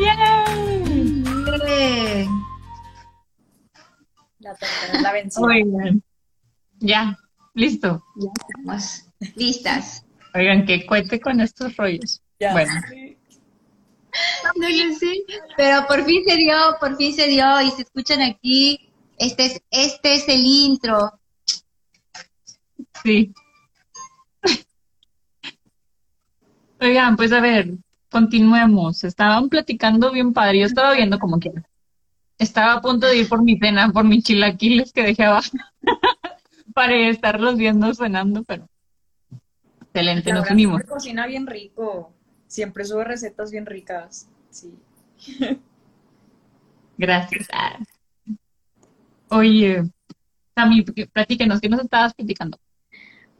¡Ya Bien. La tercera, la vencida. Muy bien. Ya, listo. Ya listas. Oigan, que cuente con estos rollos. Ya. Bueno, No lo sé, pero por fin se dio, por fin se dio y se escuchan aquí. Este es, este es el intro. sí. Oigan, pues a ver, continuemos. Estaban platicando bien padre. Yo estaba viendo como quiera. Estaba a punto de ir por mi cena, por mis chilaquiles que dejé abajo. Para estarlos viendo cenando, pero excelente, nos unimos. siempre cocina bien rico. Siempre sube recetas bien ricas. Sí. Gracias. Oye, Sammy, platíquenos, ¿qué nos estabas platicando?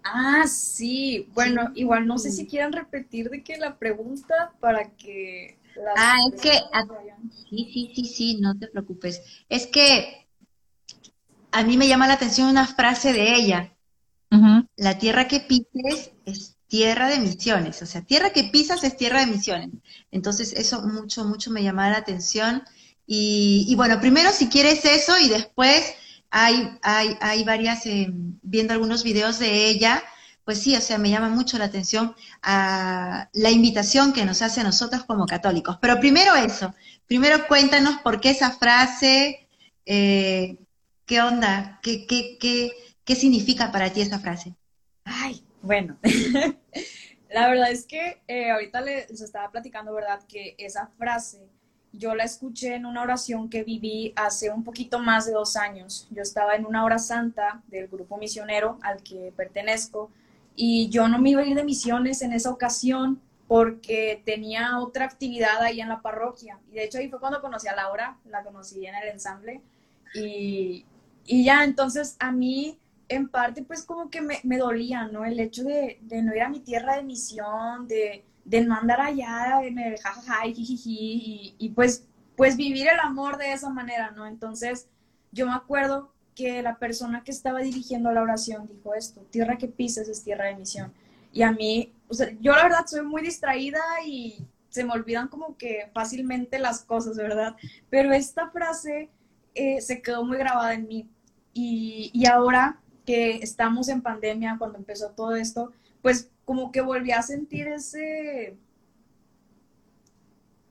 Ah, sí. Bueno, Sí. igual no sé si quieran repetir de que la pregunta para que las Ah, es que-. Sí, sí, sí, sí, no te preocupes. Es que a mí me llama la atención una frase de ella. La tierra que pises es tierra de misiones, o sea, tierra que pisas es tierra de misiones. Entonces, eso mucho, mucho me llama la atención. Y, y bueno, primero si quieres eso y después hay, hay, hay varias, eh, viendo algunos videos de ella, pues sí, o sea, me llama mucho la atención a la invitación que nos hace a nosotros como católicos. Pero primero eso, primero cuéntanos por qué esa frase, eh, qué onda, qué, qué, qué, qué significa para ti esa frase. Ay, bueno. La verdad es que eh, ahorita les estaba platicando, ¿verdad? Que esa frase yo la escuché en una oración que viví hace un poquito más de dos años. Yo estaba en una hora santa del grupo misionero al que pertenezco y yo no me iba a ir de misiones en esa ocasión porque tenía otra actividad ahí en la parroquia. Y de hecho ahí fue cuando conocí a Laura, la conocí en el ensamble. Y, y ya, entonces a mí en parte pues como que me, me dolía, ¿no? El hecho de, no ir a mi tierra de misión, de, de no andar allá en el jajaja y jijiji y, pues, pues vivir el amor de esa manera, ¿no? Entonces yo me acuerdo que la persona que estaba dirigiendo la oración dijo esto, tierra que pises es tierra de misión. Y a mí, o sea, yo la verdad soy muy distraída y se me olvidan como que fácilmente las cosas, ¿verdad? Pero esta frase eh, se quedó muy grabada en mí. Y, y ahora estamos en pandemia, cuando empezó todo esto, pues como que volví a sentir ese,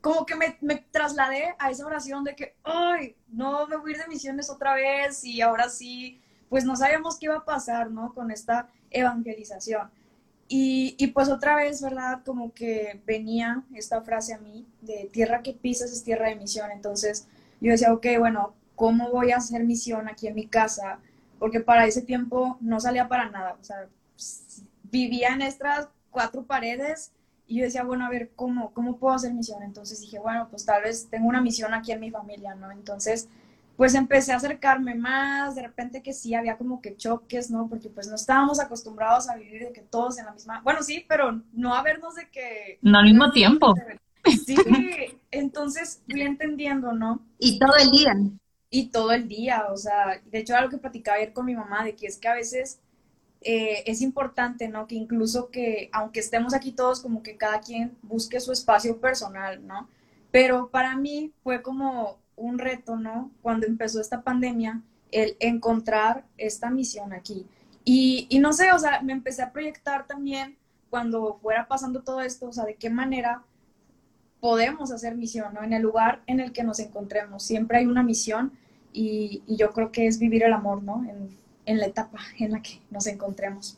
como que me, trasladé a esa oración de que, ay, no me voy a ir de misiones otra vez y ahora sí, pues no sabíamos qué iba a pasar, ¿no? Con esta evangelización. Y, y pues otra vez, ¿verdad? Como que venía esta frase a mí de tierra que pisas es tierra de misión. Entonces yo decía, ok, bueno, ¿cómo voy a hacer misión aquí en mi casa? Porque para ese tiempo no salía para nada. O sea, vivía en estas cuatro paredes y yo decía, bueno, a ver, ¿cómo, cómo puedo hacer misión? Entonces dije, bueno, pues tal vez tengo una misión aquí en mi familia, ¿no? Entonces, pues empecé a acercarme más, de repente que sí, había como que choques, ¿no? Porque pues no estábamos acostumbrados a vivir de que todos en la misma, bueno, sí, pero no a vernos de que... No al mismo tiempo. Sí, entonces fui entendiendo, ¿no? Y todo el día. Y todo el día, o sea, de hecho era algo que platicaba ayer con mi mamá, de que es que a veces eh, es importante, ¿no? Que incluso que, aunque estemos aquí todos, como que cada quien busque su espacio personal, ¿no? Pero para mí fue como un reto, ¿no? Cuando empezó esta pandemia, el encontrar esta misión aquí. Y, y no sé, o sea, me empecé a proyectar también cuando fuera pasando todo esto, o sea, de qué manera podemos hacer misión, ¿no? En el lugar en el que nos encontremos. Siempre hay una misión y, y yo creo que es vivir el amor, ¿no? En, en, la etapa en la que nos encontremos.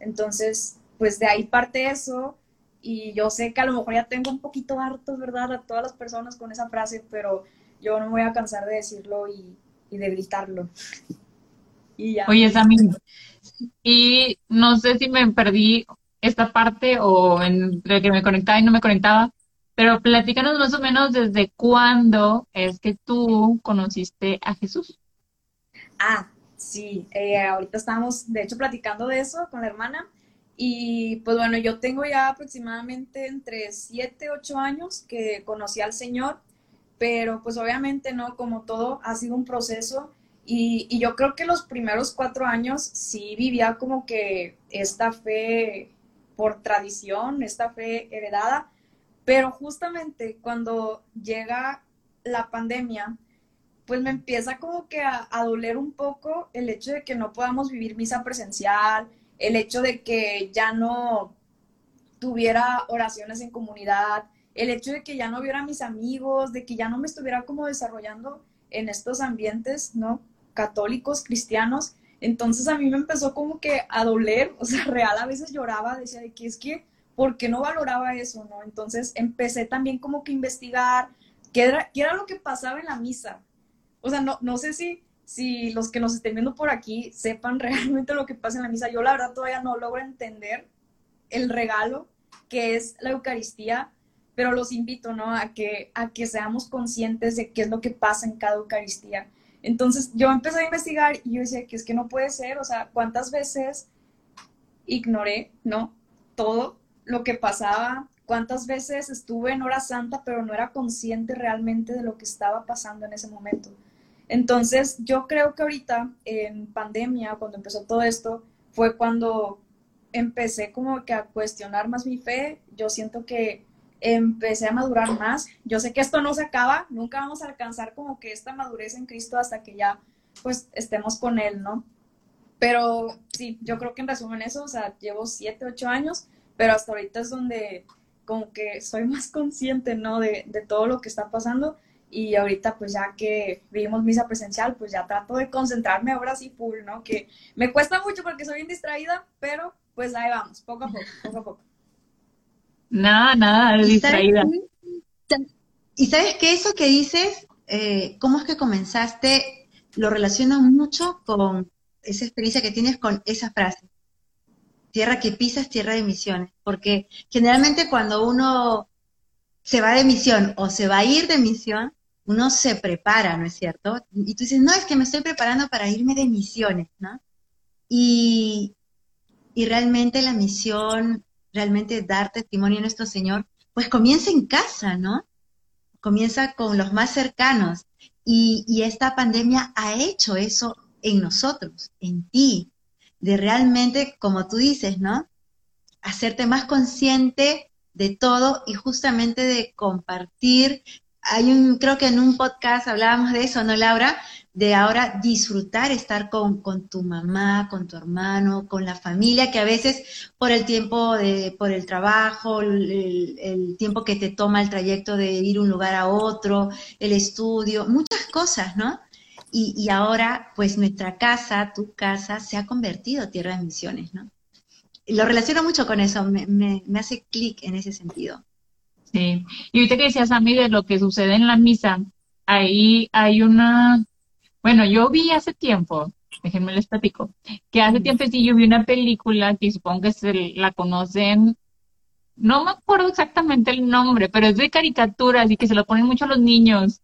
Entonces, pues de ahí parte eso y yo sé que a lo mejor ya tengo un poquito hartos, ¿verdad? A todas las personas con esa frase, pero yo no me voy a cansar de decirlo y, de gritarlo. Y ya. Oye, Sammy, y no sé si me perdí esta parte o entre que me conectaba y no me conectaba, pero platícanos más o menos desde cuándo es que tú conociste a Jesús. Ah, sí, eh, ahorita estamos de hecho platicando de eso con la hermana Y pues bueno, yo tengo ya aproximadamente entre 7, 8 años que conocí al Señor, pero pues obviamente no, como todo, ha sido un proceso. Y, y yo creo que los primeros cuatro años sí vivía como que esta fe por tradición, esta fe heredada, pero justamente cuando llega la pandemia, pues me empieza como que a, a, doler un poco el hecho de que no podamos vivir misa presencial, el hecho de que ya no tuviera oraciones en comunidad, el hecho de que ya no viera mis amigos, de que ya no me estuviera como desarrollando en estos ambientes, ¿no? Católicos, cristianos. Entonces a mí me empezó como que a doler, o sea, real a veces lloraba, decía de que es que, ¿por qué no valoraba eso, no? Entonces empecé también como que investigar qué era, qué era lo que pasaba en la misa. O sea, no, no sé si, si los que nos estén viendo por aquí sepan realmente lo que pasa en la misa. Yo la verdad todavía no logro entender el regalo que es la Eucaristía, pero los invito, ¿no? A que, a que seamos conscientes de qué es lo que pasa en cada Eucaristía. Entonces yo empecé a investigar y yo decía que es que no puede ser, o sea, ¿cuántas veces ignoré, ¿no? Todo lo que pasaba, cuántas veces estuve en hora santa, pero no era consciente realmente de lo que estaba pasando en ese momento. Entonces, yo creo que ahorita en pandemia, cuando empezó todo esto, fue cuando empecé como que a cuestionar más mi fe. Yo siento que empecé a madurar más. Yo sé que esto no se acaba, nunca vamos a alcanzar como que esta madurez en Cristo hasta que ya pues estemos con Él, ¿no? Pero sí, yo creo que en resumen eso, o sea, llevo siete, ocho años, pero hasta ahorita es donde como que soy más consciente, ¿no? De, de todo lo que está pasando y ahorita pues ya que vivimos misa presencial, pues ya trato de concentrarme ahora sí full, ¿no? Que me cuesta mucho porque soy bien distraída, pero pues ahí vamos, poco a poco, poco a poco. Nada, nada, distraída. Y sabes que eso que dices, eh, cómo es que comenzaste, lo relaciono mucho con esa experiencia que tienes con esa frase. Tierra que pisas, tierra de misiones. Porque generalmente cuando uno se va de misión o se va a ir de misión, uno se prepara, ¿no es cierto? Y tú dices, no, es que me estoy preparando para irme de misiones, ¿no? Y, y realmente la misión, realmente dar testimonio a nuestro Señor, pues comienza en casa, ¿no? Comienza con los más cercanos. Y, y esta pandemia ha hecho eso en nosotros, en ti, de realmente, como tú dices, ¿no? Hacerte más consciente de todo y justamente de compartir hay un, creo que en un podcast hablábamos de eso, ¿no, Laura? De ahora disfrutar estar con, con, tu mamá, con tu hermano, con la familia, que a veces por el tiempo de, por el trabajo, el, el tiempo que te toma el trayecto de ir un lugar a otro, el estudio, muchas cosas, ¿no? Y, y ahora, pues nuestra casa, tu casa, se ha convertido en tierra de misiones, ¿no? Lo relaciono mucho con eso, me, me, me hace clic en ese sentido. Sí, y ahorita que decías mí de lo que sucede en la misa, ahí hay una, bueno, yo vi hace tiempo, déjenme les platico, que hace tiempo sí yo vi una película que supongo que se la conocen, no me acuerdo exactamente el nombre, pero es de caricaturas y que se lo ponen mucho a los niños.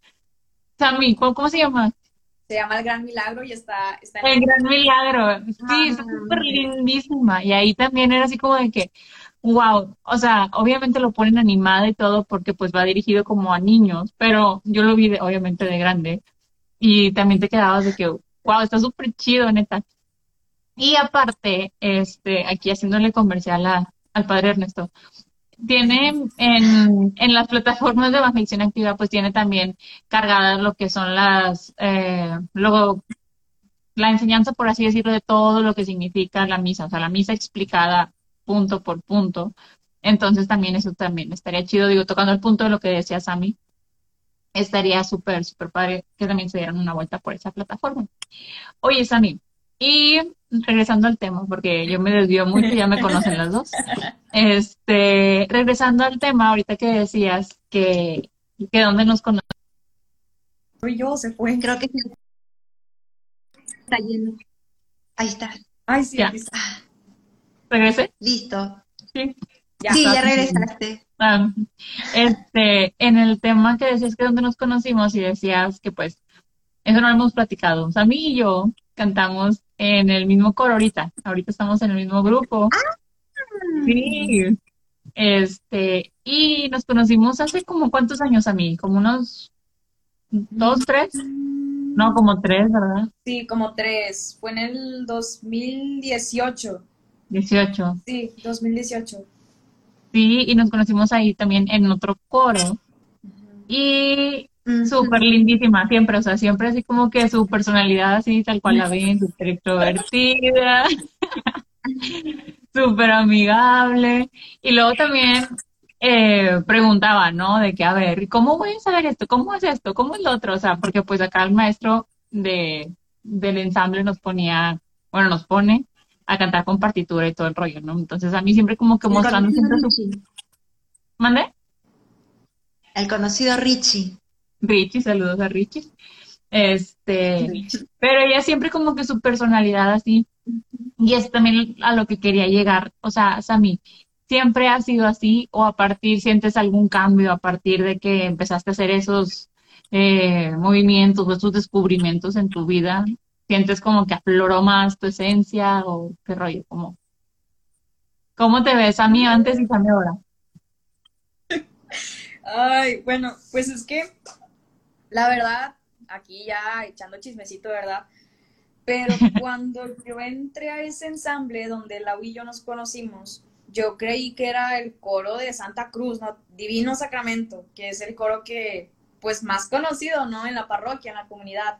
Sammy, ¿cómo, cómo se llama? Se llama El Gran Milagro y está, está en El Gran Milagro, sí, está súper lindísima. Y ahí también era así como de que, wow, o sea, obviamente lo ponen animado y todo porque pues va dirigido como a niños, pero yo lo vi de, obviamente de grande y también te quedabas de que, wow, está súper chido, neta. Y aparte, este, aquí haciéndole comercial a, al padre Ernesto, tiene en, en las plataformas de evangelización activa, pues tiene también cargadas lo que son las, eh, luego, la enseñanza, por así decirlo, de todo lo que significa la misa, o sea, la misa explicada punto por punto. Entonces también eso también estaría chido, digo, tocando el punto de lo que decía Sammy, estaría súper, súper padre que también se dieran una vuelta por esa plataforma. Oye, Sammy, y regresando al tema, porque yo me desvío mucho, ya me conocen las dos. Este, regresando al tema, ahorita que decías que, que dónde nos conocemos. Soy yo, se fue. Creo que está yendo. Ahí está. Ay, sí, Ya. está. ¿Regresé? Listo. Sí. Ya. sí, ya está. regresaste. Ah, este, en el tema que decías que donde nos conocimos y decías que pues eso no lo hemos platicado. O sea, a mí y yo cantamos en el mismo coro ahorita. Ahorita estamos en el mismo grupo. Sí. Este, y nos conocimos hace como cuántos años a mí, como unos dos, tres. No, como tres, ¿verdad? Sí, como tres. Fue en el 2018. 18. Sí, 2018. Sí, y nos conocimos ahí también en otro coro. Y súper lindísima siempre, o sea, siempre así como que su personalidad así tal cual la ven, súper extrovertida, súper amigable. Y luego también eh, preguntaba, ¿no? De que, a ver, ¿cómo voy a saber esto? ¿Cómo es esto? ¿Cómo es lo otro? O sea, porque pues acá el maestro de, del ensamble nos ponía, bueno, nos pone a cantar con partitura y todo el rollo, ¿no? Entonces a mí siempre como que mostrando siempre su... ¿Mande? El conocido Richie. Richie, saludos a Richie. Este, pero ella siempre como que su personalidad así, y es también a lo que quería llegar, o sea, Sammy, siempre ha sido así o a partir, sientes algún cambio a partir de que empezaste a hacer esos eh, movimientos o esos descubrimientos en tu vida? ¿Sientes como que afloró más tu esencia o qué rollo? ¿Cómo, cómo te ves a mí antes y a mí ahora? Ay, bueno, pues es que la verdad, aquí ya echando chismecito, ¿verdad? Pero cuando yo entré a ese ensamble donde Lau y yo nos conocimos, yo creí que era el coro de Santa Cruz, ¿no? Divino Sacramento, que es el coro que, pues, más conocido, ¿no? En la parroquia, en la comunidad.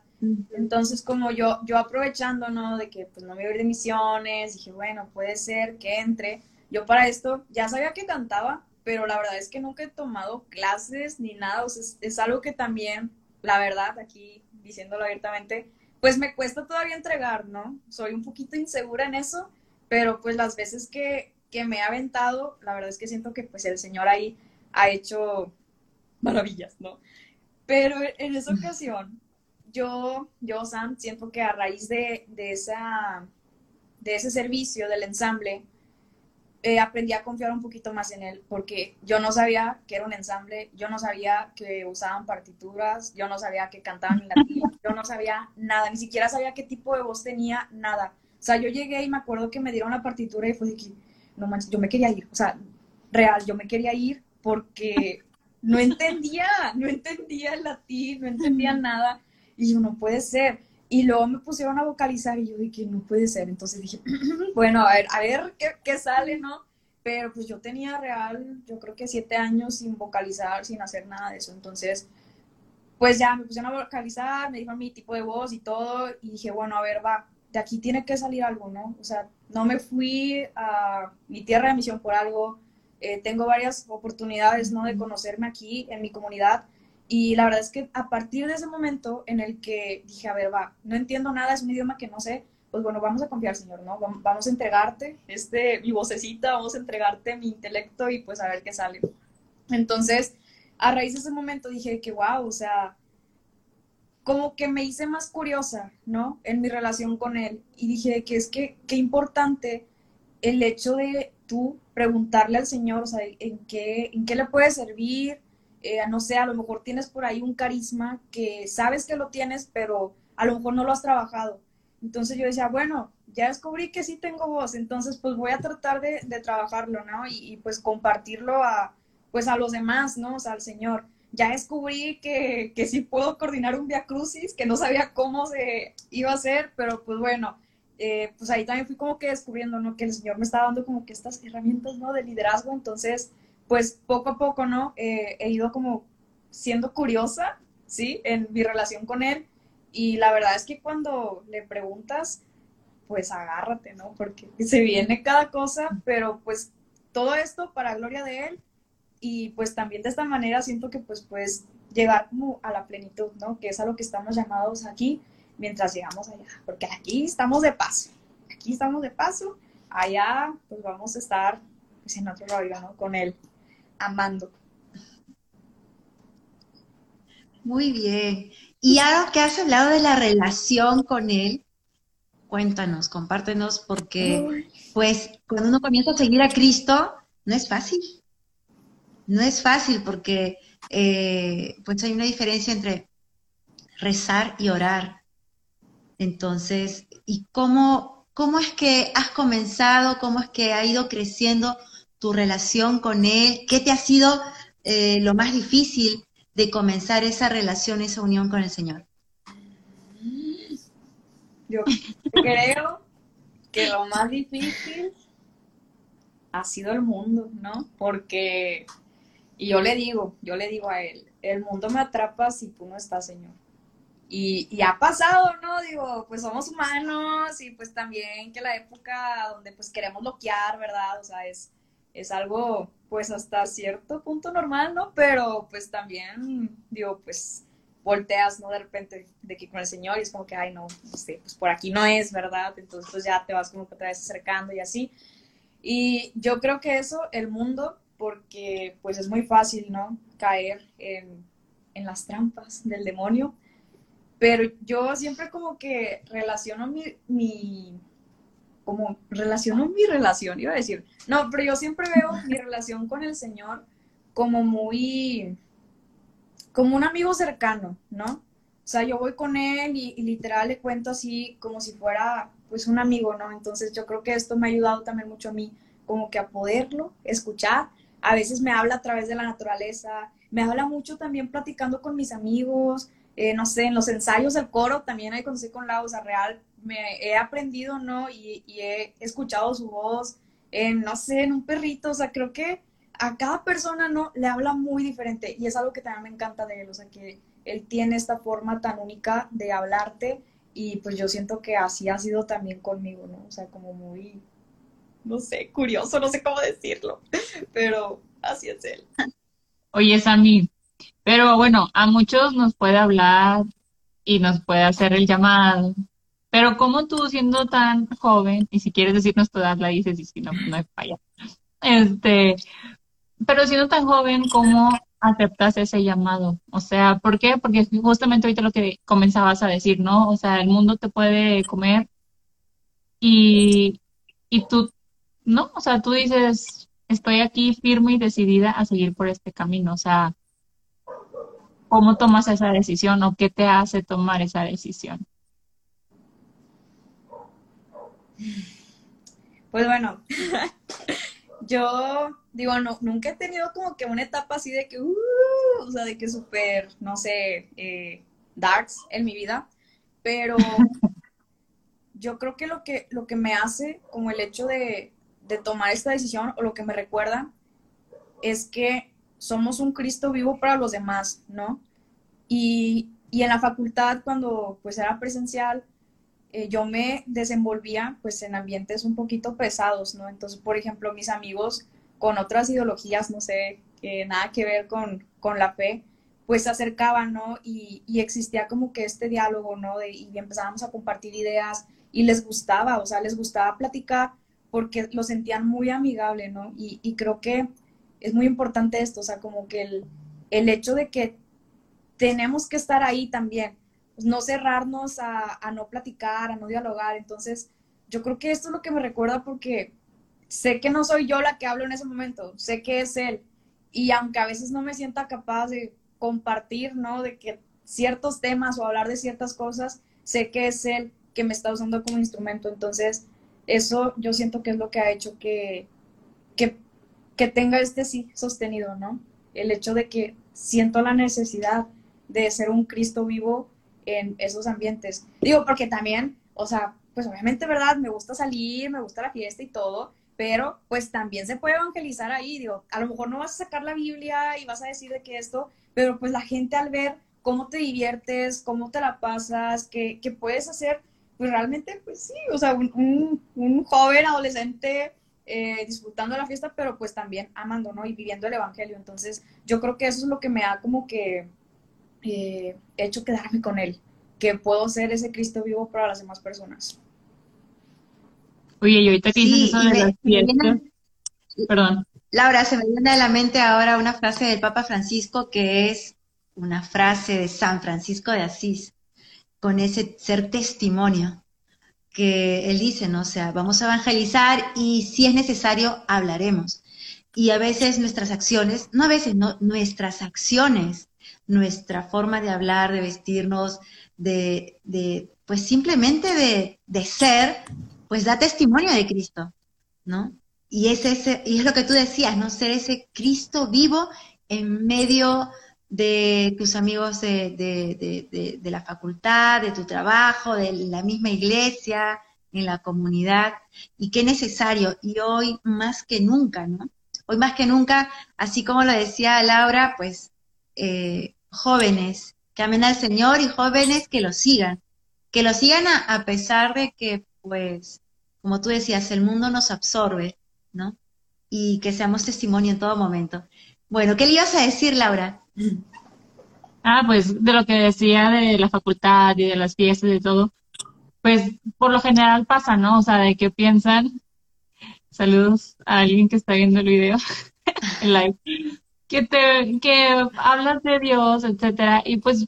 Entonces, como yo, yo aprovechando, ¿no? De que, pues, no me iba a ir de misiones, dije, bueno, puede ser que entre. Yo para esto ya sabía que cantaba, pero la verdad es que nunca he tomado clases ni nada, o sea, es, es algo que también, la verdad, aquí diciéndolo abiertamente, pues me cuesta todavía entregar, ¿no? Soy un poquito insegura en eso, pero pues las veces que, que me ha aventado, la verdad es que siento que pues el Señor ahí ha hecho maravillas, ¿no? Pero en esa ocasión, yo, yo, Sam, siento que a raíz de, de, esa, de ese servicio del ensamble, eh, aprendí a confiar un poquito más en él, porque yo no sabía que era un ensamble, yo no sabía que usaban partituras, yo no sabía que cantaban en latín, yo no sabía nada, ni siquiera sabía qué tipo de voz tenía, nada. O sea, yo llegué y me acuerdo que me dieron la partitura y fue de que, no manches, yo me quería ir, o sea, real, yo me quería ir porque no entendía, no entendía el latín, no entendía nada, y yo, no puede ser. Y luego me pusieron a vocalizar y yo dije, no puede ser. Entonces dije, bueno, a ver, a ver qué, qué, sale, ¿no? Pero pues yo tenía real, yo creo que siete años sin vocalizar, sin hacer nada de eso. Entonces, pues ya me pusieron a vocalizar, me dijeron mi tipo de voz y todo. Y dije, bueno, a ver, va, de aquí tiene que salir algo, ¿no? O sea, no me fui a mi tierra de misión por algo. Eh, tengo varias oportunidades, ¿no? De conocerme aquí en mi comunidad. Y la verdad es que a partir de ese momento en el que dije, a ver, va, no entiendo nada, es un idioma que no sé, pues bueno, vamos a confiar, Señor, ¿no? Vamos a entregarte este, mi vocecita, vamos a entregarte mi intelecto y pues a ver qué sale. Entonces, a raíz de ese momento dije que, wow, o sea, como que me hice más curiosa, ¿no? En mi relación con él. Y dije que es que, qué importante el hecho de tú preguntarle al Señor, o sea, en qué, en qué le puede servir, eh, no sé, a lo mejor tienes por ahí un carisma que sabes que lo tienes, pero a lo mejor no lo has trabajado. Entonces yo decía, bueno, ya descubrí que sí tengo voz, entonces pues voy a tratar de, de trabajarlo, ¿no? Y, pues compartirlo a, pues a los demás, ¿no? O sea, al Señor ya descubrí que, que sí puedo coordinar un Via Crucis, que no sabía cómo se iba a hacer, pero pues bueno, eh, pues ahí también fui como que descubriendo, ¿no? Que el Señor me estaba dando como que estas herramientas, ¿no? De liderazgo, entonces, pues poco a poco, ¿no? Eh, he ido como siendo curiosa, ¿sí? En mi relación con Él, y la verdad es que cuando le preguntas, pues agárrate, ¿no? Porque se viene cada cosa, pero pues todo esto para gloria de Él y pues también de esta manera siento que pues puedes llegar como a la plenitud, ¿no? Que es a lo que estamos llamados aquí mientras llegamos allá, porque aquí estamos de paso, aquí estamos de paso, allá pues vamos a estar pues, en otro rollo, ¿no? Con él, amando. Muy bien. Y ahora que has hablado de la relación con él, cuéntanos, compártenos, porque pues cuando uno comienza a seguir a Cristo, no es fácil no es fácil porque eh, pues hay una diferencia entre rezar y orar. Entonces, ¿y cómo, cómo es que has comenzado, cómo es que ha ido creciendo tu relación con Él? ¿Qué te ha sido eh, lo más difícil de comenzar esa relación, esa unión con el Señor? Yo creo que lo más difícil ha sido el mundo, ¿no? Porque, y yo le digo, yo le digo a él, el mundo me atrapa si tú no estás, Señor. Y, y, ha pasado, ¿no? Digo, pues somos humanos y pues también que la época donde pues queremos bloquear, ¿verdad? O sea, es, es algo pues hasta cierto punto normal, ¿no? Pero pues también, digo, pues volteas, ¿no? De repente de que con el Señor y es como que, ay, no, pues por aquí no es, ¿verdad? Entonces pues ya te vas como que te vas acercando y así. Y yo creo que eso, el mundo, porque pues es muy fácil, ¿no? Caer en, en las trampas del demonio. Pero yo siempre como que relaciono mi, como relaciono mi relación, iba a decir. No, pero yo siempre veo mi relación con el Señor como muy, como un amigo cercano, ¿no? O sea, yo voy con él y, y, literal le cuento así como si fuera pues un amigo, ¿no? Entonces yo creo que esto me ha ayudado también mucho a mí como que a poderlo escuchar. A veces me habla a través de la naturaleza, me habla mucho también platicando con mis amigos, eh, no sé, en los ensayos del coro también ahí cuando estoy con la sea, Real, me he aprendido, ¿no? Y, he escuchado su voz, en, no sé, en un perrito, o sea, creo que a cada persona, ¿no? Le habla muy diferente y es algo que también me encanta de él, o sea, que él tiene esta forma tan única de hablarte y pues yo siento que así ha sido también conmigo, ¿no? O sea, como muy, no sé, curioso, no sé cómo decirlo, pero así es él. Oye, Sammy, pero bueno, a muchos nos puede hablar y nos puede hacer el llamado. Pero como tú siendo tan joven, y si quieres decirnos tu edad, la dices, y si no, no hay falla. Este, pero siendo tan joven, ¿cómo aceptas ese llamado? O sea, ¿por qué? Porque justamente ahorita lo que comenzabas a decir, ¿no? O sea, el mundo te puede comer y, y tú, ¿no? O sea, tú dices, estoy aquí firme y decidida a seguir por este camino. O sea, ¿Cómo tomas esa decisión o qué te hace tomar esa decisión? Pues bueno, yo digo, no, nunca he tenido como que una etapa así de que, uh, o sea, de que súper, no sé, eh, darks en mi vida, pero yo creo que lo que, lo que me hace como el hecho de, de tomar esta decisión o lo que me recuerda es que somos un Cristo vivo para los demás, ¿no? Y, y en la facultad, cuando pues era presencial, eh, yo me desenvolvía pues en ambientes un poquito pesados, ¿no? Entonces, por ejemplo, mis amigos con otras ideologías, no sé, nada que ver con, con, la fe, pues se acercaban, ¿no? Y, y existía como que este diálogo, ¿no? De, y empezábamos a compartir ideas y les gustaba, o sea, les gustaba platicar porque lo sentían muy amigable, ¿no? Y, y creo que es muy importante esto, o sea, como que el, el hecho de que tenemos que estar ahí también, pues, no cerrarnos a, a, no platicar, a no dialogar. Entonces, yo creo que esto es lo que me recuerda porque sé que no soy yo la que hablo en ese momento, sé que es él. Y aunque a veces no me sienta capaz de compartir, ¿no? De que ciertos temas o hablar de ciertas cosas, sé que es él que me está usando como instrumento. Entonces, eso yo siento que es lo que ha hecho que, que que tenga este sí sostenido, ¿no? El hecho de que siento la necesidad de ser un Cristo vivo en esos ambientes. Digo, porque también, o sea, pues obviamente, ¿verdad? Me gusta salir, me gusta la fiesta y todo, pero pues también se puede evangelizar ahí, digo, a lo mejor no vas a sacar la Biblia y vas a decir de que esto, pero pues la gente al ver cómo te diviertes, cómo te la pasas, qué, puedes hacer, pues realmente, pues sí, o sea, un, un joven adolescente eh, disfrutando la fiesta, pero pues también amando, ¿no? Y viviendo el Evangelio. Entonces, yo creo que eso es lo que me ha como que eh, hecho quedarme con él, que puedo ser ese Cristo vivo para las demás personas. Oye, y ahorita que dices eso de las fiestas, perdón. Laura, se me viene a la mente ahora una frase del Papa Francisco que es una frase de San Francisco de Asís, con ese ser testimonio que él dice, ¿no? O sea, vamos a evangelizar y si es necesario, hablaremos. Y a veces nuestras acciones, no a veces, no, nuestras acciones, nuestra forma de hablar, de vestirnos, de, de pues simplemente de, de ser, pues da testimonio de Cristo, ¿no? y es, ese, y es lo que tú decías, ¿no? Ser ese Cristo vivo en medio de tus amigos de, de, de, la facultad, de tu trabajo, de la misma iglesia, en la comunidad, y qué necesario, y hoy más que nunca, ¿no? Hoy más que nunca, así como lo decía Laura, pues eh, jóvenes que amen al Señor y jóvenes que lo sigan, que lo sigan a, pesar de que, pues, como tú decías, el mundo nos absorbe, ¿no? Y que seamos testimonio en todo momento. Bueno, ¿qué le ibas a decir, Laura? Ah, pues de lo que decía de la facultad y de las fiestas y todo, pues por lo general pasa, ¿no? O sea, de que piensan, saludos a alguien que está viendo el video, live, que te, que hablas de Dios, etcétera, y pues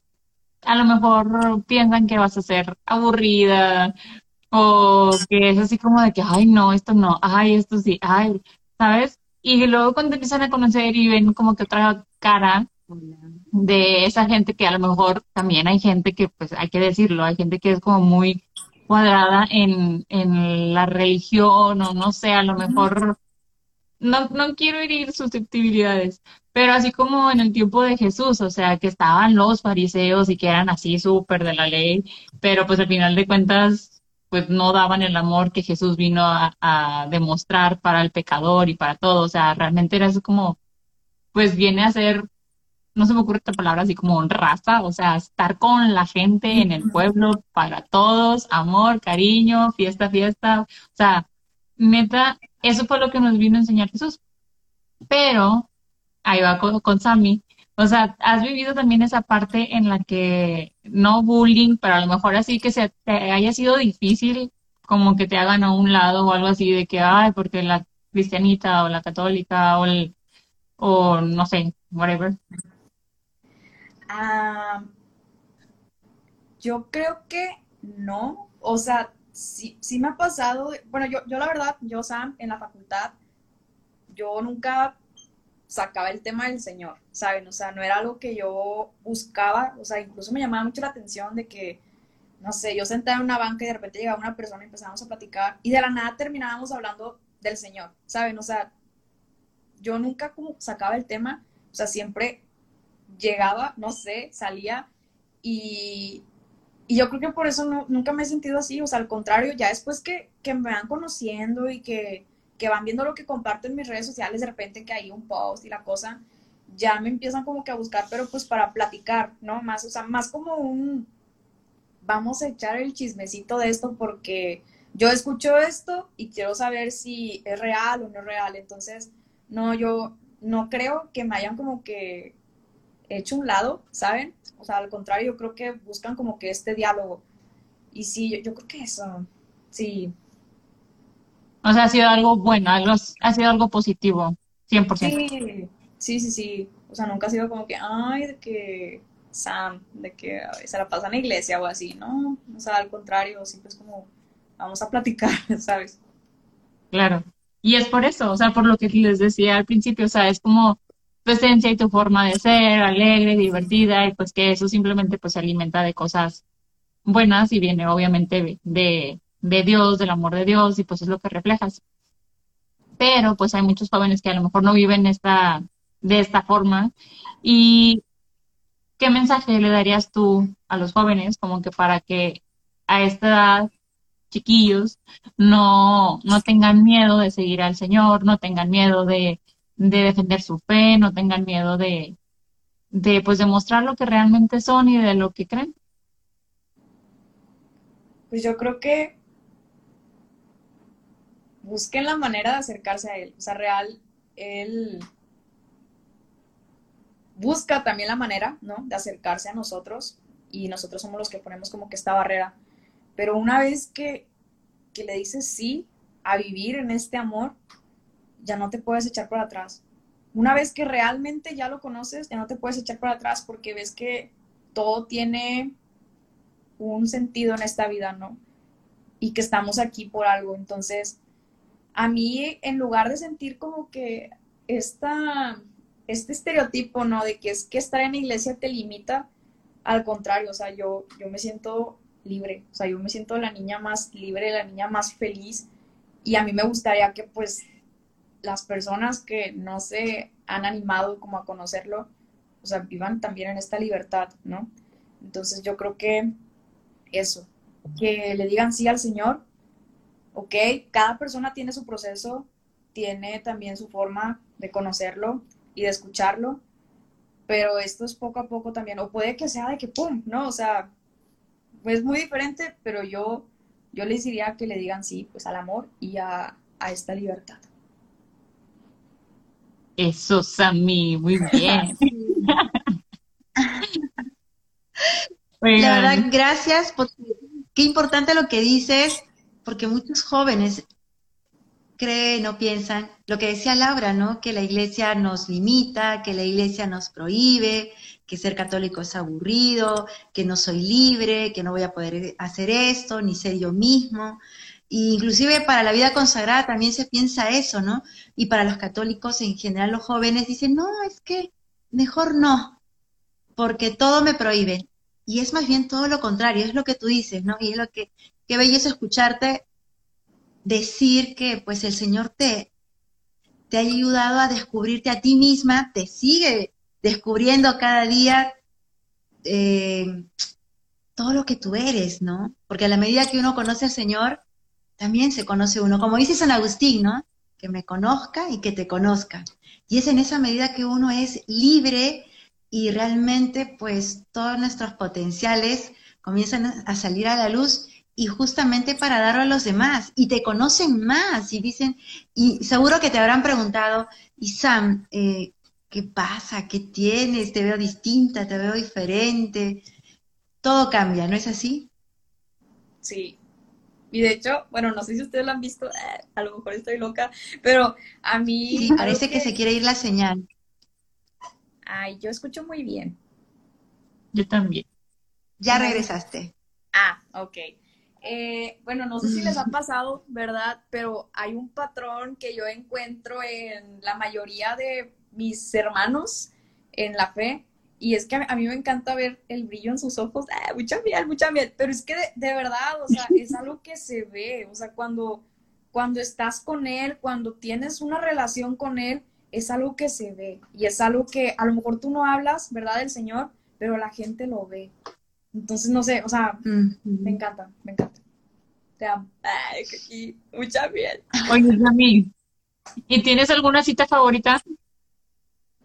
a lo mejor piensan que vas a ser aburrida o que es así como de que, ay, no, esto no, ay, esto sí, ay, ¿sabes? Y luego cuando empiezan a conocer y ven como que otra cara de esa gente que a lo mejor también hay gente que, pues hay que decirlo, hay gente que es como muy cuadrada en, en la religión o no sé, a lo mejor no, no quiero herir susceptibilidades, pero así como en el tiempo de Jesús, o sea, que estaban los fariseos y que eran así súper de la ley, pero pues al final de cuentas, pues no daban el amor que Jesús vino a, a demostrar para el pecador y para todo, o sea, realmente era eso como, pues viene a ser no se me ocurre esta palabra así como raza, o sea, estar con la gente en el pueblo para todos, amor, cariño, fiesta, fiesta, o sea, neta, eso fue lo que nos vino a enseñar Jesús. Pero, ahí va con, con Sammy, o sea, has vivido también esa parte en la que no bullying, pero a lo mejor así que se te haya sido difícil como que te hagan a un lado o algo así de que, ay, porque la cristianita o la católica o el, o no sé, whatever. Ah, yo creo que no. O sea, sí, sí me ha pasado. Bueno, yo, yo la verdad, yo, Sam, en la facultad, yo nunca sacaba el tema del Señor, ¿saben? O sea, no era algo que yo buscaba, o sea, incluso me llamaba mucho la atención de que, no sé, yo sentada en una banca y de repente llegaba una persona y empezábamos a platicar y de la nada terminábamos hablando del Señor, ¿saben? O sea, yo nunca como sacaba el tema, o sea, siempre llegaba, no sé, salía y, yo creo que por eso nunca me he sentido así, o sea, al contrario, ya después que, que me van conociendo y que, que, van viendo lo que comparto en mis redes sociales, de repente que hay un post y la cosa, ya me empiezan como que a buscar, pero pues para platicar, ¿no? Más, o sea, más como un, vamos a echar el chismecito de esto porque yo escucho esto y quiero saber si es real o no es real, entonces, no, yo no creo que me hayan como que hecho un lado, ¿saben? O sea, al contrario, yo creo que buscan como que este diálogo. Y sí, yo, creo que eso, sí. O sea, ha sido algo bueno, algo, ha sido algo positivo, 100%. Sí, sí, sí, sí. O sea, nunca ha sido como que, ay, de que Sam, de que se la pasa en la iglesia o así, ¿no? O sea, al contrario, siempre es como, vamos a platicar, ¿sabes? Claro. Y es por eso, o sea, por lo que les decía al principio, o sea, es como tu esencia y tu forma de ser, alegre, divertida, y pues que eso simplemente pues se alimenta de cosas buenas y viene obviamente de, de Dios, del amor de Dios, y pues es lo que reflejas. Pero pues hay muchos jóvenes que a lo mejor no viven esta, de esta forma. ¿Y qué mensaje le darías tú a los jóvenes como que para que a esta edad chiquillos no, no tengan miedo de seguir al Señor, no tengan miedo de, de defender su fe, no tengan miedo de, de pues demostrar lo que realmente son y de lo que creen. Pues yo creo que busquen la manera de acercarse a él. O sea, real, él busca también la manera, ¿no? De acercarse a nosotros y nosotros somos los que ponemos como que esta barrera. Pero una vez que, que le dices sí a vivir en este amor, ya no te puedes echar para atrás. Una vez que realmente ya lo conoces, ya no te puedes echar para atrás porque ves que todo tiene un sentido en esta vida, ¿no? Y que estamos aquí por algo. Entonces, a mí, en lugar de sentir como que esta, este estereotipo, ¿no? De que es que estar en la iglesia te limita, al contrario, o sea, yo, yo me siento libre, o sea, yo me siento la niña más libre, la niña más feliz, y a mí me gustaría que pues las personas que no se han animado como a conocerlo, o sea, vivan también en esta libertad, ¿no? Entonces yo creo que eso, que le digan sí al Señor, ¿ok? Cada persona tiene su proceso, tiene también su forma de conocerlo y de escucharlo, pero esto es poco a poco también, o puede que sea de que ¡pum! ¿no? O sea, es muy diferente, pero yo, yo les diría que le digan sí, pues al amor y a, a esta libertad. Eso, Sammy, muy bien. La verdad, gracias, porque qué importante lo que dices, porque muchos jóvenes creen o piensan lo que decía Laura, ¿no? Que la iglesia nos limita, que la iglesia nos prohíbe, que ser católico es aburrido, que no soy libre, que no voy a poder hacer esto, ni ser yo mismo. Inclusive para la vida consagrada también se piensa eso, ¿no? Y para los católicos en general, los jóvenes dicen, no, es que mejor no, porque todo me prohíbe. Y es más bien todo lo contrario, es lo que tú dices, ¿no? Y es lo que, qué bello es escucharte decir que pues el Señor te, te ha ayudado a descubrirte a ti misma, te sigue descubriendo cada día eh, todo lo que tú eres, ¿no? Porque a la medida que uno conoce al Señor, también se conoce uno. Como dice San Agustín, ¿no? Que me conozca y que te conozca. Y es en esa medida que uno es libre y realmente pues todos nuestros potenciales comienzan a salir a la luz y justamente para darlo a los demás y te conocen más y dicen, y seguro que te habrán preguntado, y Sam, eh, ¿qué pasa? ¿Qué tienes? Te veo distinta, te veo diferente. Todo cambia, ¿no es así? Sí. Y de hecho, bueno, no sé si ustedes lo han visto, eh, a lo mejor estoy loca, pero a mí... Sí, parece que se quiere ir la señal. Ay, yo escucho muy bien. Yo también. Ya regresaste. Ah, ok. Eh, bueno, no sé si les ha pasado, ¿verdad? Pero hay un patrón que yo encuentro en la mayoría de mis hermanos en la fe. Y es que a mí me encanta ver el brillo en sus ojos. Ah, mucha miel, mucha miel. Pero es que de, verdad, o sea, es algo que se ve. O sea, cuando, cuando estás con él, cuando tienes una relación con él, es algo que se ve y es algo que a lo mejor tú no hablas, ¿verdad? Del Señor, pero la gente lo ve. Entonces, no sé, o sea, me encanta, me encanta. Te amo. Ay, aquí, mucha bien. Oye, Yami, ¿y tienes alguna cita favorita?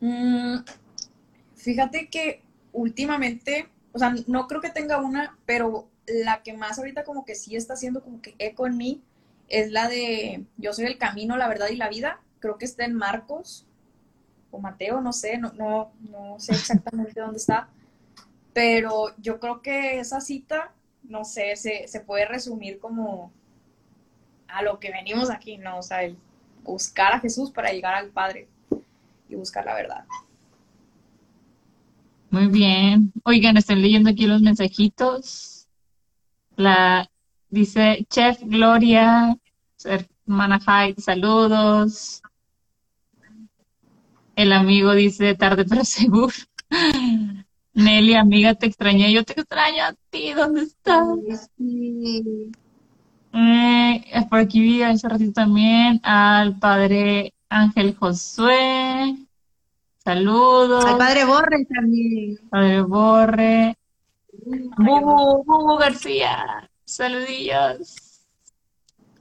Mm, fíjate que últimamente, o sea, no creo que tenga una, pero la que más ahorita como que sí está haciendo como que eco en mí es la de Yo soy el camino, la verdad y la vida creo que está en Marcos o Mateo, no sé, no, no, no sé exactamente dónde está, pero yo creo que esa cita, no sé, se, se puede resumir como a lo que venimos aquí, ¿no? O sea, el buscar a Jesús para llegar al Padre y buscar la verdad. Muy bien. Oigan, estoy leyendo aquí los mensajitos. La dice Chef Gloria, hermana Hyde, saludos. El amigo dice tarde pero seguro. Nelly, amiga, te extrañé. Yo te extraño a ti. ¿Dónde estás? Eh, por aquí vi a ese ratito también al padre Ángel Josué. Saludos. Al padre Borre también. Padre Borre. Bubu, Bubu García. Saludillos.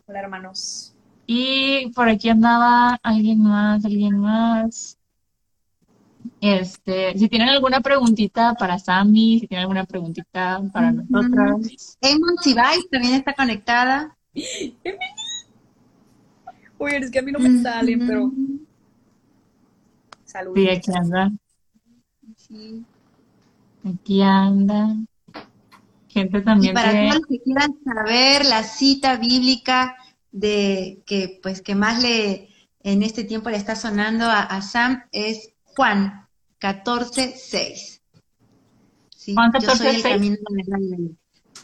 Hola, hermanos. Y por aquí andaba alguien más, alguien más. Este, si tienen alguna preguntita para Sammy, si tienen alguna preguntita para nosotras. Emon también está conectada. Uy, es que a mí no me salen, pero. Saludos. Sí, aquí anda. Aquí anda. Gente también. Y para todos los que quieran saber la cita bíblica de que pues que más le en este tiempo le está sonando a, a Sam es Juan 14, 6. ¿Sí? Yo soy el camino de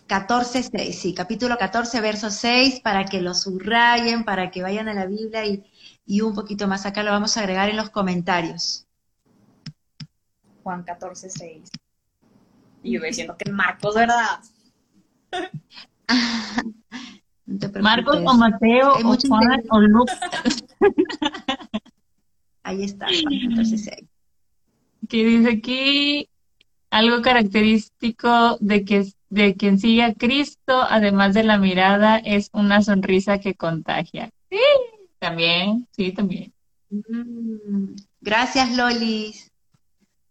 14, 6, sí, capítulo 14, verso 6, para que lo subrayen, para que vayan a la Biblia y, y un poquito más acá lo vamos a agregar en los comentarios. Juan 14, 6. Y yo diciendo que Marcos, ¿verdad? no Marcos o Mateo o Juan o Lucas. ahí está. Entonces, eh, Que dice aquí algo característico de que de quien sigue a Cristo, además de la mirada, es una sonrisa que contagia. También, sí, también. mm, gracias, Lolis.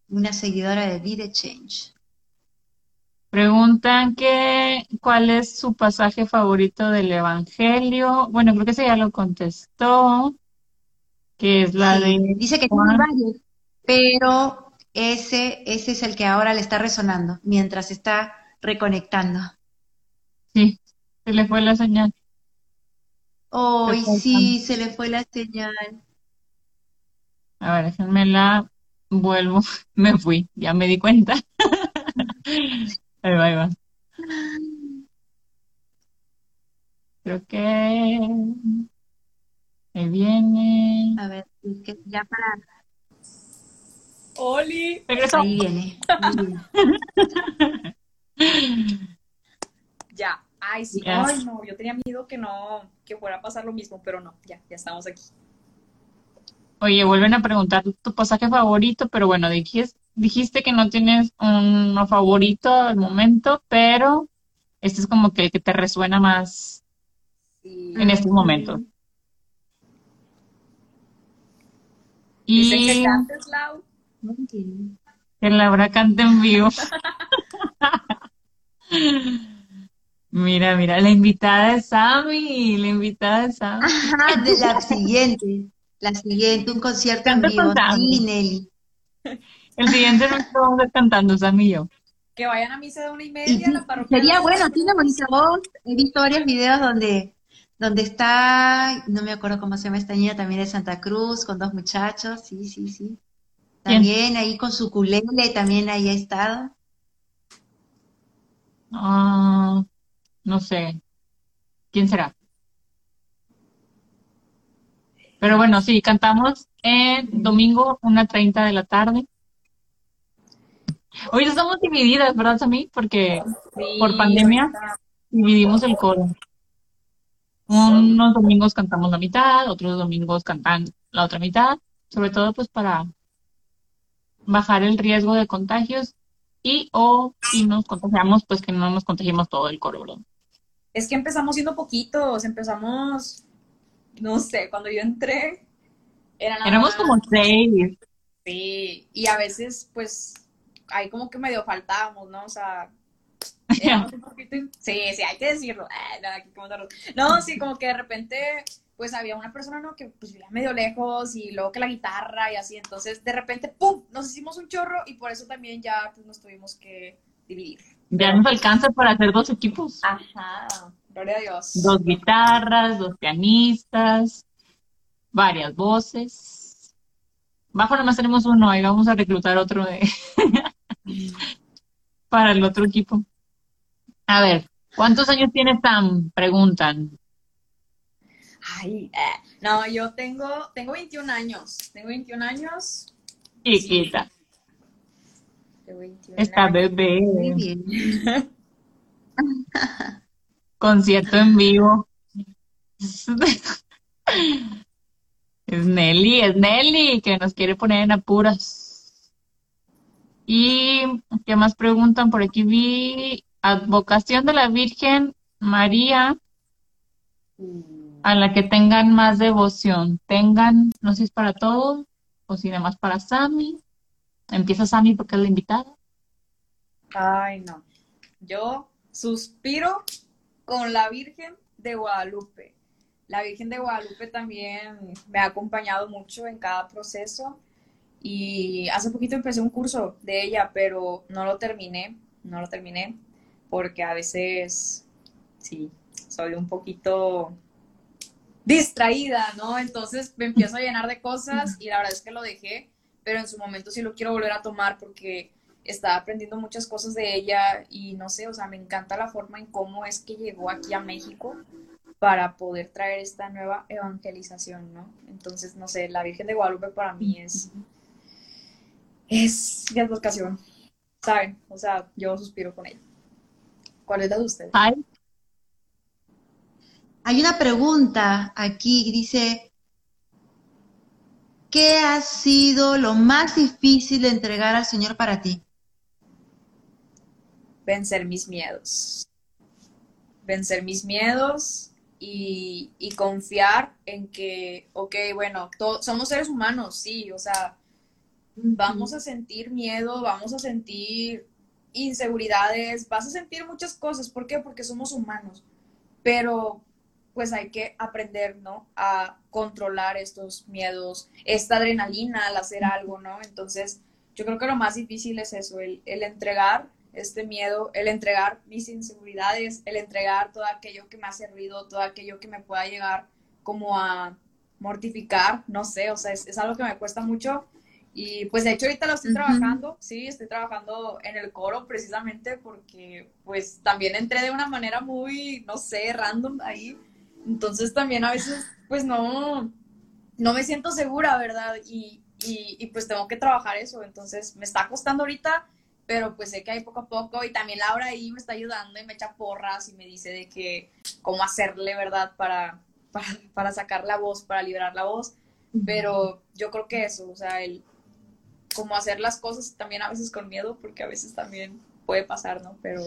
Una seguidora de Vida Change. Preguntan que cuál es su pasaje favorito del Evangelio. Bueno, creo que ese ya lo contestó, que es la Sí, de dice que Juan. varios, pero ese, ese es el que ahora le está resonando mientras está reconectando. Sí, se le fue la señal. Hoy Perfecto. sí, se le fue la señal. A ver, déjenme la vuelvo. Me fui, ya me di cuenta. Ahí va, ahí va. Creo que ahí viene. A ver, es que ya para Oli. Regresó. ahí viene. ahí viene. Ay, sí. Ay, no, yo tenía miedo que no, que fuera a pasar lo mismo, pero no, ya, ya estamos aquí. Oye, vuelven a preguntar tu pasaje favorito, pero bueno, dijiste, dijiste que no tienes uno favorito al momento, pero este es como que el que te resuena más Sí. en estos momentos. Dicen que Y cantes, Lau. que Laura cante en vivo. Mira, mira, la invitada es Sammy, la invitada es Sammy. Ajá, de la siguiente. La siguiente, un concierto en Canta vivo. Sí, Nelly. El siguiente no vamos cantando, Sammy y yo. Que vayan a misa de una y Y media, sí, la parroquia. sería bueno, tiene bonita voz. He visto varios videos donde, donde está, no me acuerdo cómo se llama esta niña, también de Santa Cruz, con dos muchachos. Sí, sí, sí. También ahí con su culele, también ahí ha estado. Ah, no sé. ¿Quién será? Pero bueno, sí, cantamos en domingo, una treinta de la tarde. Hoy estamos divididas, ¿verdad, Sammy? Porque Sí, por pandemia. dividimos el coro. Unos domingos cantamos la mitad, otros domingos cantan la otra mitad, sobre todo pues para bajar el riesgo de contagios y o si nos contagiamos, pues que no nos contagiemos todo el coro, ¿verdad? Es que empezamos siendo poquitos, empezamos, no sé, cuando yo entré, era nada Éramos como seis. Sí, y a veces, pues, ahí como que medio faltábamos, ¿no? O sea, éramos un poquito... Sí, sí, hay que decirlo. Nada, aquí. No, sí, como que de repente, pues, había una persona, ¿no? Que, pues, vivía medio lejos y luego que la guitarra y así. Entonces, de repente, ¡pum! Nos hicimos un chorro y por eso también ya, pues, nos tuvimos que dividir. Ya nos alcanza para hacer dos equipos. Ajá, gloria a Dios. Dos guitarras, dos pianistas, varias voces. Bajo nomás tenemos uno, ahí vamos a reclutar otro de... para el otro equipo. A ver, ¿cuántos años tiene Sam? Preguntan. Ay, eh, no, yo tengo, tengo 21 años. Tengo 21 años. Chiquita, 21 está años. Muy bebé. bien. Concierto en vivo. Es Nelly, es Nelly, que nos quiere poner en apuras. ¿Y qué más preguntan? Por aquí vi advocación de la Virgen María a la que tengan más devoción. Tengan, no sé si es para todos o si nada más para Sammy. Empieza Sammy porque es la invitada. Ay, no. Yo suspiro con la Virgen de Guadalupe. La Virgen de Guadalupe también me ha acompañado mucho en cada proceso y hace poquito empecé un curso de ella, pero no lo terminé, no lo terminé porque a veces, sí, soy un poquito distraída, ¿no? Entonces me empiezo a llenar de cosas y la verdad es que lo dejé, pero en su momento sí lo quiero volver a tomar porque estaba aprendiendo muchas cosas de ella y no sé, o sea, me encanta la forma en cómo es que llegó aquí a México para poder traer esta nueva evangelización, ¿no? Entonces, no sé, la Virgen de Guadalupe para mí es, es mi advocación, ¿saben? O sea, yo suspiro con ella. ¿Cuál es la de ustedes? Ay, Hay una pregunta aquí, dice, ¿qué ha sido lo más difícil de entregar al Señor para ti? Vencer mis miedos. Vencer mis miedos y, confiar en que, ok, bueno, somos seres humanos, sí, o sea, vamos a sentir miedo, vamos a sentir inseguridades, vas a sentir muchas cosas. ¿Por qué? Porque somos humanos. Pero pues hay que aprender, ¿no? A controlar estos miedos, esta adrenalina al hacer algo, ¿no? Entonces, yo creo que lo más difícil es eso, el, entregar este miedo, el entregar mis inseguridades, el entregar todo aquello que me hace ruido, todo aquello que me pueda llegar como a mortificar, no sé, o sea, es, es algo que me cuesta mucho y pues de hecho ahorita lo estoy trabajando, sí, estoy trabajando en el coro precisamente porque pues también entré de una manera muy, no sé, random ahí. Entonces también a veces pues no, no me siento segura, ¿verdad? Y, y, pues tengo que trabajar eso. Entonces me está costando ahorita, pero pues sé que hay poco a poco y también Laura ahí me está ayudando y me echa porras y me dice de que cómo hacerle, ¿verdad? Para, para, para sacar la voz, para liberar la voz. Pero yo creo que eso, o sea, el, como hacer las cosas también a veces con miedo, porque a veces también puede pasar, ¿no? Pero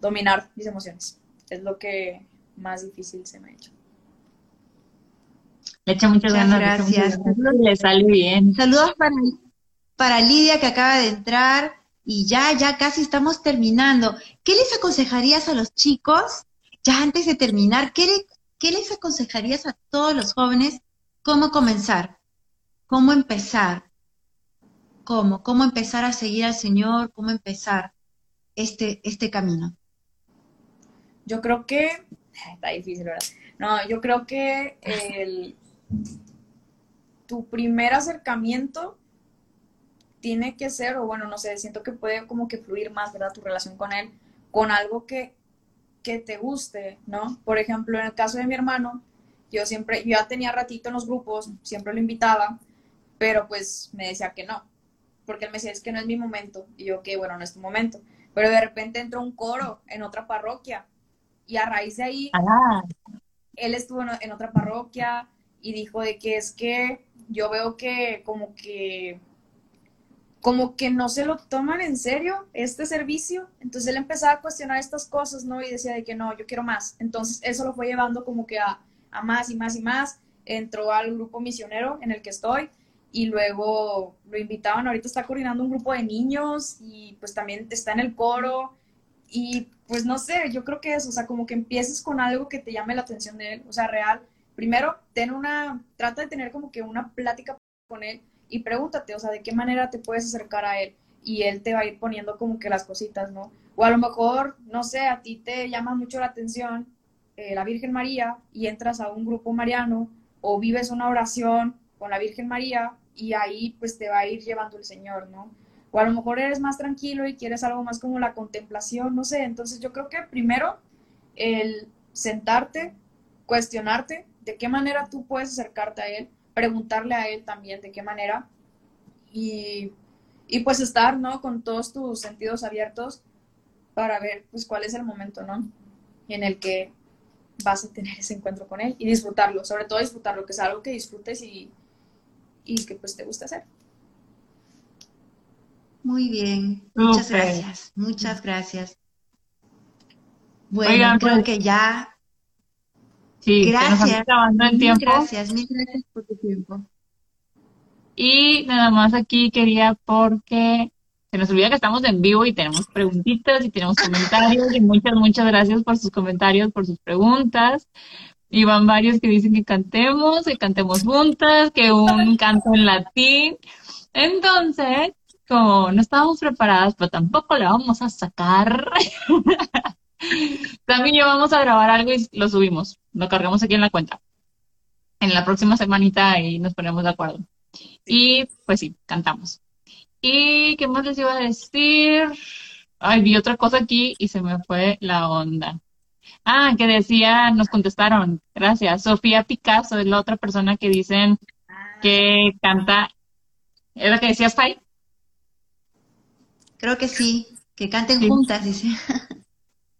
dominar mis emociones es lo que más difícil se me ha hecho. Le echa muchas ganas. Gracias. Le sale bien. Saludos para, para Lidia que acaba de entrar y ya, ya casi estamos terminando. ¿Qué les aconsejarías a los chicos, ya antes de terminar, qué, qué les aconsejarías a todos los jóvenes cómo comenzar? ¿Cómo empezar? cómo, cómo empezar a seguir al Señor, cómo empezar este, este camino. Yo creo que, está difícil, ¿verdad? No, yo creo que el, tu primer acercamiento tiene que ser, o bueno, no sé, siento que puede como que fluir más, ¿verdad? Tu relación con él, con algo que, que te guste, ¿no? Por ejemplo, en el caso de mi hermano, yo siempre, yo ya tenía ratito en los grupos, siempre lo invitaba, pero pues me decía que no, porque él me decía, es que no es mi momento. Y yo, que bueno, no es tu momento. Pero de repente entró un coro en otra parroquia. Y a raíz de ahí, ah. él estuvo en, otra parroquia y dijo de que es que yo veo que como que como que no se lo toman en serio este servicio. Entonces él empezaba a cuestionar estas cosas, ¿no? Y decía de que no, yo quiero más. Entonces eso lo fue llevando como que a, a más y más y más. Entró al grupo misionero en el que estoy y luego lo invitaban, ahorita está coordinando un grupo de niños y pues también está en el coro y pues no sé, yo creo que es, o sea, como que empieces con algo que te llame la atención de él, o sea, real. Primero, ten una, trata de tener como que una plática con él y pregúntate, o sea, de qué manera te puedes acercar a él y él te va a ir poniendo como que las cositas, ¿no? O a lo mejor, no sé, a ti te llama mucho la atención eh, la Virgen María y entras a un grupo mariano o vives una oración con la Virgen María y ahí pues te va a ir llevando el Señor, ¿no? O a lo mejor eres más tranquilo y quieres algo más como la contemplación, no sé. Entonces yo creo que primero el sentarte, cuestionarte de qué manera tú puedes acercarte a Él, preguntarle a Él también de qué manera y, y pues estar, ¿no? Con todos tus sentidos abiertos para ver pues cuál es el momento, ¿no? En el que vas a tener ese encuentro con Él y disfrutarlo, sobre todo disfrutarlo, que es algo que disfrutes y, y que pues te gusta hacer. Muy bien, muchas gracias, muchas gracias. Bueno, creo pues, que ya. Sí, gracias. el tiempo. Gracias, mil gracias por tu tiempo. Y nada más aquí quería porque se nos olvida que estamos en vivo y tenemos preguntitas y tenemos comentarios y muchas, muchas gracias por sus comentarios, por sus preguntas. Y van varios que dicen que cantemos, que cantemos juntas, que un canto en latín. Entonces, como no estábamos preparadas, pero tampoco le vamos a sacar. También ya vamos a grabar algo y lo subimos. Lo cargamos aquí en la cuenta. En la próxima semanita y nos ponemos de acuerdo. Y pues sí, cantamos. ¿Y qué más les iba a decir? Ay, vi otra cosa aquí y se me fue la onda. Ah, que decía, nos contestaron, gracias. Sofía Picasso es la otra persona que dicen que canta. ¿Es lo que decías, Pai? Creo que sí, que canten juntas, dice.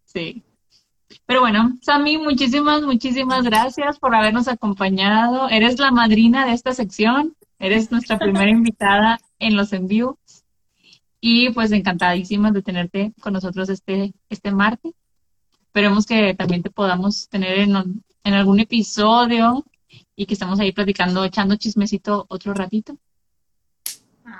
Sí. Pero bueno, Sami, muchísimas, muchísimas gracias por habernos acompañado. Eres la madrina de esta sección. Eres nuestra primera invitada en los envíos. Y pues encantadísimas de tenerte con nosotros este, este martes. Esperemos que también te podamos tener en, en algún episodio y que estamos ahí platicando, echando chismecito otro ratito.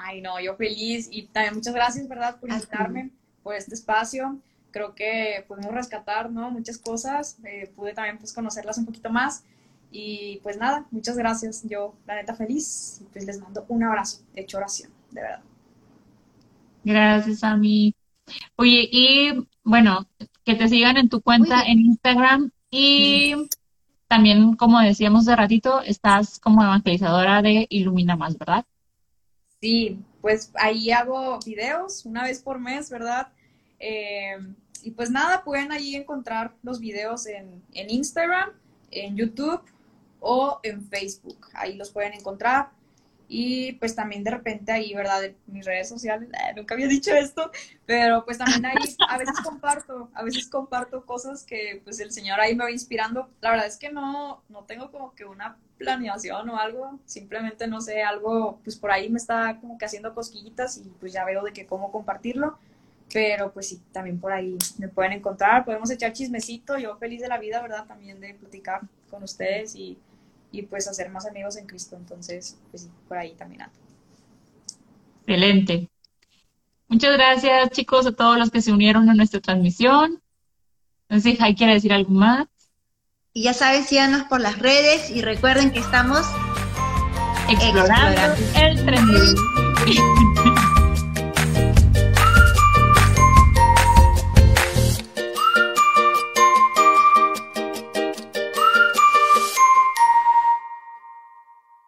Ay, no, yo feliz y también muchas gracias, ¿verdad? Por invitarme, por este espacio. Creo que pudimos rescatar, ¿no? Muchas cosas. Eh, pude también, pues, conocerlas un poquito más. Y pues nada, muchas gracias. Yo, la neta, feliz. Y pues les mando un abrazo, de hecho oración, de verdad. Gracias a mí. Oye, y bueno, que te sigan en tu cuenta en Instagram y también, como decíamos de ratito, estás como evangelizadora de Ilumina Más, ¿verdad? Sí, pues ahí hago videos una vez por mes, ¿verdad? Eh, y pues nada, pueden ahí encontrar los videos en, en Instagram, en YouTube o en Facebook. Ahí los pueden encontrar. Y pues también de repente ahí, ¿verdad? En mis redes sociales, eh, nunca había dicho esto, pero pues también ahí a veces comparto, a veces comparto cosas que pues el Señor ahí me va inspirando. La verdad es que no, no tengo como que una planeación o algo, simplemente no sé, algo pues por ahí me está como que haciendo cosquillitas y pues ya veo de que cómo compartirlo. Pero pues sí, también por ahí me pueden encontrar, podemos echar chismecito, yo feliz de la vida, ¿verdad? También de platicar con ustedes y y pues hacer más amigos en Cristo. Entonces, pues por ahí también Excelente. Muchas gracias, chicos, a todos los que se unieron a nuestra transmisión. Entonces, ¿hay quiere decir algo más? Y ya saben, síganos por las redes y recuerden que estamos explorando, el tren.